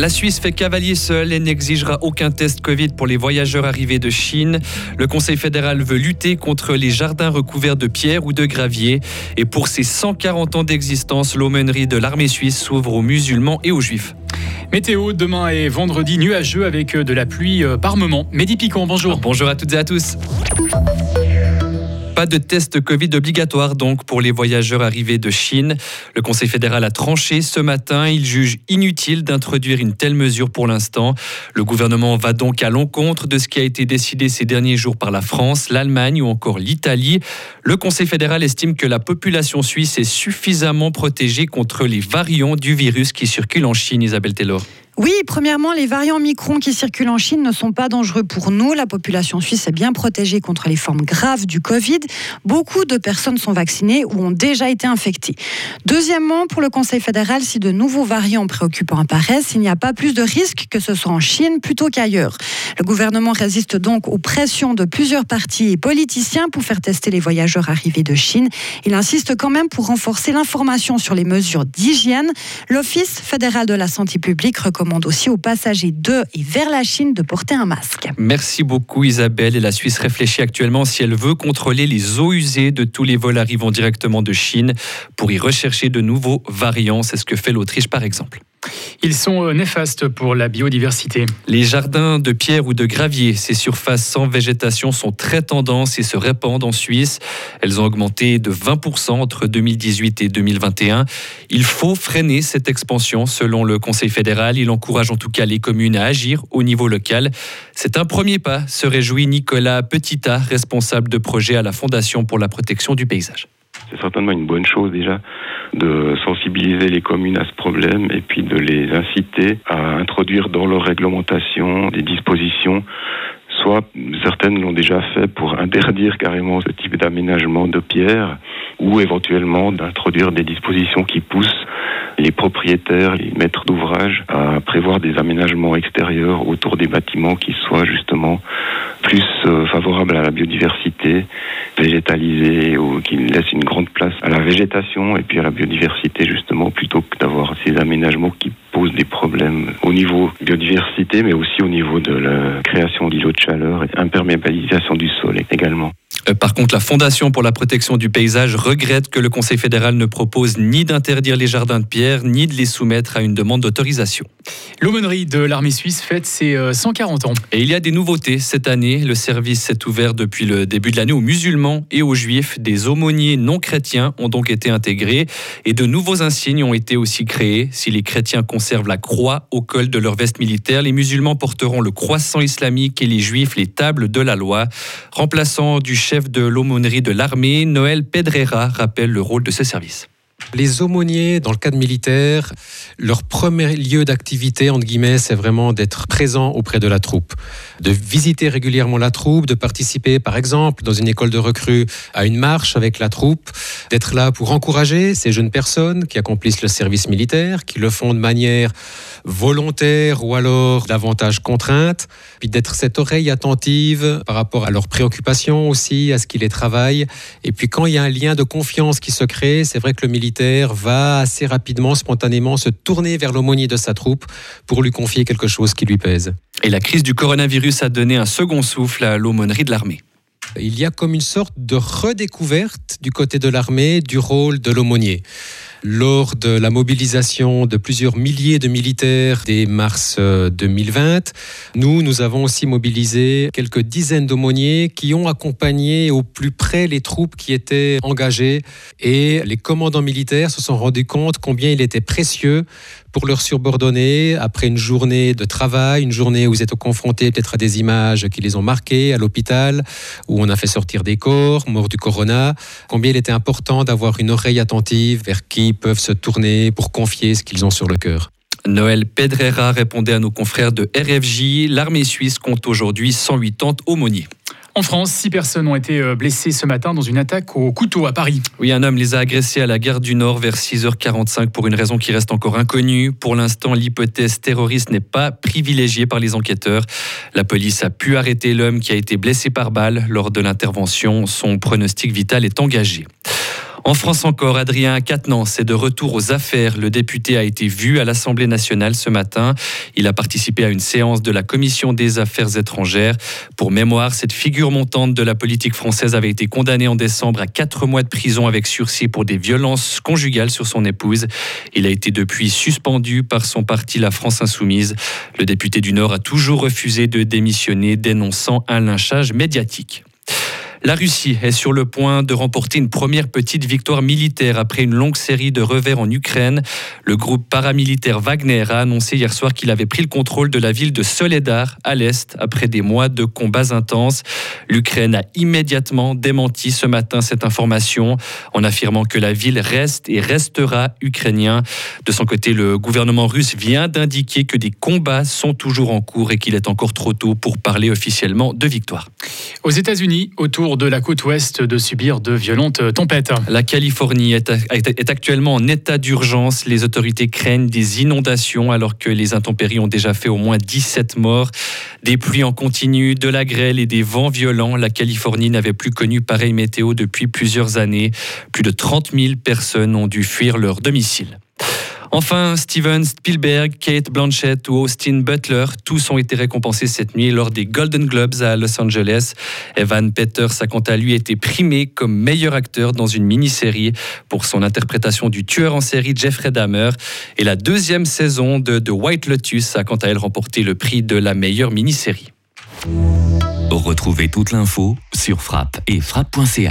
La Suisse fait cavalier seul et n'exigera aucun test Covid pour les voyageurs arrivés de Chine. Le Conseil fédéral veut lutter contre les jardins recouverts de pierres ou de gravier. Et pour ses 140 ans d'existence, l'aumônerie de l'armée suisse s'ouvre aux musulmans et aux juifs. Météo, demain et vendredi nuageux avec de la pluie euh, par moment. Mehdi Piquant, bonjour. Bonjour à toutes et à tous. Pas de test Covid obligatoire donc pour les voyageurs arrivés de Chine. Le Conseil fédéral a tranché ce matin. Il juge inutile d'introduire une telle mesure pour l'instant. Le gouvernement va donc à l'encontre de ce qui a été décidé ces derniers jours par la France, l'Allemagne ou encore l'Italie. Le Conseil fédéral estime que la population suisse est suffisamment protégée contre les variants du virus qui circulent en Chine, Isabelle Taylor. Oui, premièrement, les variants Micron qui circulent en Chine ne sont pas dangereux pour nous. La population suisse est bien protégée contre les formes graves du Covid. Beaucoup de personnes sont vaccinées ou ont déjà été infectées. Deuxièmement, pour le Conseil fédéral, si de nouveaux variants préoccupants apparaissent, il n'y a pas plus de risques que ce soit en Chine plutôt qu'ailleurs. Le gouvernement résiste donc aux pressions de plusieurs partis et politiciens pour faire tester les voyageurs arrivés de Chine. Il insiste quand même pour renforcer l'information sur les mesures d'hygiène. L'Office fédéral de la santé publique recommande demande aussi aux passagers de et vers la Chine de porter un masque. Merci beaucoup Isabelle. Et la Suisse réfléchit actuellement si elle veut contrôler les eaux usées de tous les vols arrivant directement de Chine pour y rechercher de nouveaux variants. C'est ce que fait l'Autriche par exemple. Ils sont euh, néfastes pour la biodiversité. Les jardins de pierre ou de gravier, ces surfaces sans végétation sont très tendances et se répandent en Suisse. Elles ont augmenté de 20% entre 2018 et 2021. Il faut freiner cette expansion selon le Conseil fédéral. Il encourage en tout cas les communes à agir au niveau local. C'est un premier pas, se réjouit Nicolas Petita, responsable de projet à la Fondation pour la protection du paysage. C'est certainement une bonne chose déjà de sensibiliser les communes à ce problème et puis de les inciter à introduire dans leur réglementation des dispositions. Soit certaines l'ont déjà fait pour interdire carrément ce type d'aménagement de pierre ou éventuellement d'introduire des dispositions qui poussent les propriétaires, les maîtres d'ouvrage à prévoir des aménagements extérieurs autour des bâtiments qui soient justement plus euh, favorables à la biodiversité, végétalisés ou qui laissent une grande place à la végétation et puis à la biodiversité justement plutôt que d'avoir ces aménagements qui posent des problèmes au niveau biodiversité mais aussi au niveau de la création d'îlots de chaleur et imperméabilisation du sol également. Euh, par contre, la Fondation pour la protection du paysage regrette que le Conseil fédéral ne propose ni d'interdire les jardins de pierre, ni de les soumettre à une demande d'autorisation. L'aumônerie de l'armée suisse fête ses 140 euh, ans. Et il y a des nouveautés cette année. Le service s'est ouvert depuis le début de l'année aux musulmans et aux juifs. Des aumôniers non chrétiens ont donc été intégrés et de nouveaux insignes ont été aussi créés. Si les chrétiens conservent la croix au col de leur veste militaire, les musulmans porteront le croissant islamique et les juifs les tables de la loi. Remplaçant du chef de l'aumônerie de l'armée, Noël Pedrera, rappelle le rôle de ce service. Les aumôniers, dans le cadre militaire, leur premier lieu d'activité, entre guillemets, c'est vraiment d'être présent auprès de la troupe, de visiter régulièrement la troupe, de participer, par exemple, dans une école de recrues, à une marche avec la troupe, d'être là pour encourager ces jeunes personnes qui accomplissent le service militaire, qui le font de manière volontaire ou alors davantage contrainte, puis d'être cette oreille attentive par rapport à leurs préoccupations aussi, à ce qui les travaille. Et puis quand il y a un lien de confiance qui se crée, c'est vrai que le militaire va assez rapidement, spontanément se tourner vers l'aumônier de sa troupe pour lui confier quelque chose qui lui pèse. Et la crise du coronavirus a donné un second souffle à l'aumônerie de l'armée. Il y a comme une sorte de redécouverte du côté de l'armée du rôle de l'aumônier lors de la mobilisation de plusieurs milliers de militaires dès mars 2020. Euh, nous, nous avons aussi mobilisé quelques dizaines d'aumôniers qui ont accompagné au plus près les troupes qui étaient engagées et les commandants militaires se sont rendus compte combien il était précieux pour leurs subordonnés, après une journée de travail, une journée où ils étaient confrontés peut-être à des images qui les ont marqués à l'hôpital, où on a fait sortir des corps, morts du corona, combien il était important d'avoir une oreille attentive vers qui peuvent se tourner pour confier ce qu'ils ont sur le cœur. Noël Pedrera répondait à nos confrères de RFJ. L'armée suisse compte aujourd'hui 180 aumôniers. En France, six personnes ont été euh, blessées ce matin dans une attaque au couteau à Paris. Oui, un homme les a agressés à la gare du Nord vers 6h45 pour une raison qui reste encore inconnue. Pour l'instant, l'hypothèse terroriste n'est pas privilégiée par les enquêteurs. La police a pu arrêter l'homme qui a été blessé par balle lors de l'intervention. Son pronostic vital est engagé. En France encore, Adrien Quatennens est de retour aux affaires. Le député a été vu à l'Assemblée nationale ce matin. Il a participé à une séance de la Commission des affaires étrangères. Pour mémoire, cette figure montante de la politique française avait été condamnée en décembre à quatre mois de prison avec sursis pour des violences conjugales sur son épouse. Il a été depuis suspendu par son parti La France Insoumise. Le député du Nord a toujours refusé de démissionner, dénonçant un lynchage médiatique. La Russie est sur le point de remporter une première petite victoire militaire après une longue série de revers en Ukraine. Le groupe paramilitaire Wagner a annoncé hier soir qu'il avait pris le contrôle de la ville de Soledar à l'est après des mois de combats intenses. L'Ukraine a immédiatement démenti ce matin cette information en affirmant que la ville reste et restera ukrainien. De son côté, le gouvernement russe vient d'indiquer que des combats sont toujours en cours et qu'il est encore trop tôt pour parler officiellement de victoire. Aux États-Unis, autour de la côte ouest de subir de violentes tempêtes. La Californie est, est actuellement en état d'urgence. Les autorités craignent des inondations alors que les intempéries ont déjà fait au moins 17 morts. Des pluies en continu, de la grêle et des vents violents. La Californie n'avait plus connu pareille météo depuis plusieurs années. Plus de 30 000 personnes ont dû fuir leur domicile. Enfin, Steven Spielberg, Kate Blanchett ou Austin Butler, tous ont été récompensés cette nuit lors des Golden Globes à Los Angeles. Evan Peters a quant à lui été primé comme meilleur acteur dans une mini-série pour son interprétation du tueur en série Jeffrey Dahmer. Et la deuxième saison de The White Lotus a quant à elle remporté le prix de la meilleure mini-série. Retrouvez toute l'info sur frappe et frappe.ch.